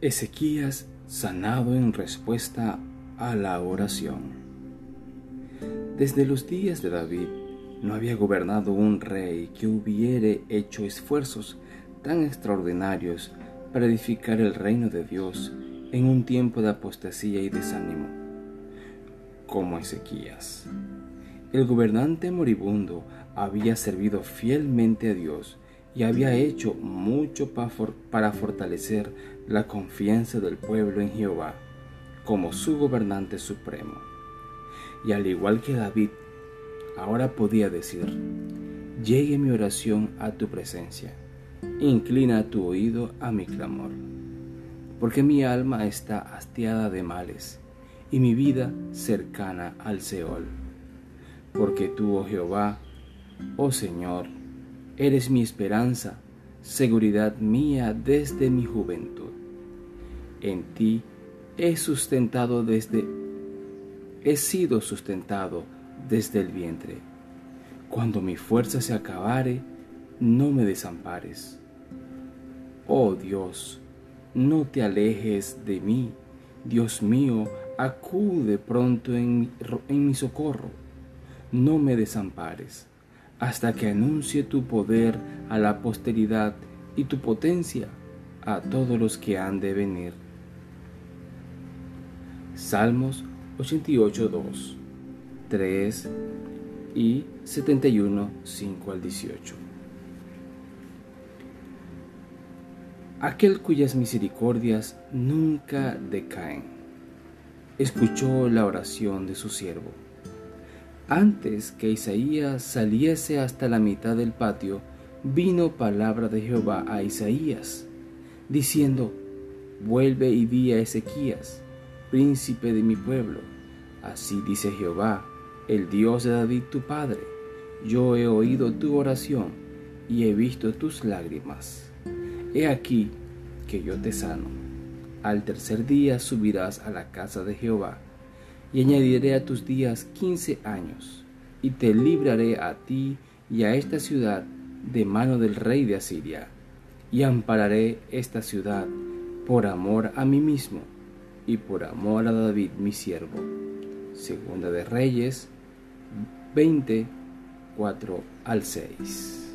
Ezequías sanado en respuesta a la oración. Desde los días de David no había gobernado un rey que hubiere hecho esfuerzos tan extraordinarios para edificar el reino de Dios en un tiempo de apostasía y desánimo, como Ezequías. El gobernante moribundo había servido fielmente a Dios y había hecho mucho para fortalecer la confianza del pueblo en Jehová como su gobernante supremo. Y al igual que David, ahora podía decir, llegue mi oración a tu presencia, inclina tu oído a mi clamor, porque mi alma está hastiada de males y mi vida cercana al Seol. Porque tú, oh Jehová, oh Señor, Eres mi esperanza, seguridad mía desde mi juventud. En ti he sustentado desde he sido sustentado desde el vientre. Cuando mi fuerza se acabare, no me desampares. Oh Dios, no te alejes de mí. Dios mío, acude pronto en, en mi socorro. No me desampares hasta que anuncie tu poder a la posteridad y tu potencia a todos los que han de venir. Salmos 88, 2, 3 y 71, 5 al 18. Aquel cuyas misericordias nunca decaen, escuchó la oración de su siervo antes que Isaías saliese hasta la mitad del patio, vino palabra de Jehová a Isaías, diciendo, Vuelve y di a Ezequías, príncipe de mi pueblo. Así dice Jehová, el Dios de David tu padre, yo he oído tu oración y he visto tus lágrimas. He aquí que yo te sano. Al tercer día subirás a la casa de Jehová y añadiré a tus días quince años, y te libraré a ti y a esta ciudad de mano del rey de Asiria, y ampararé esta ciudad por amor a mí mismo y por amor a David mi siervo. Segunda de Reyes 24 al 6.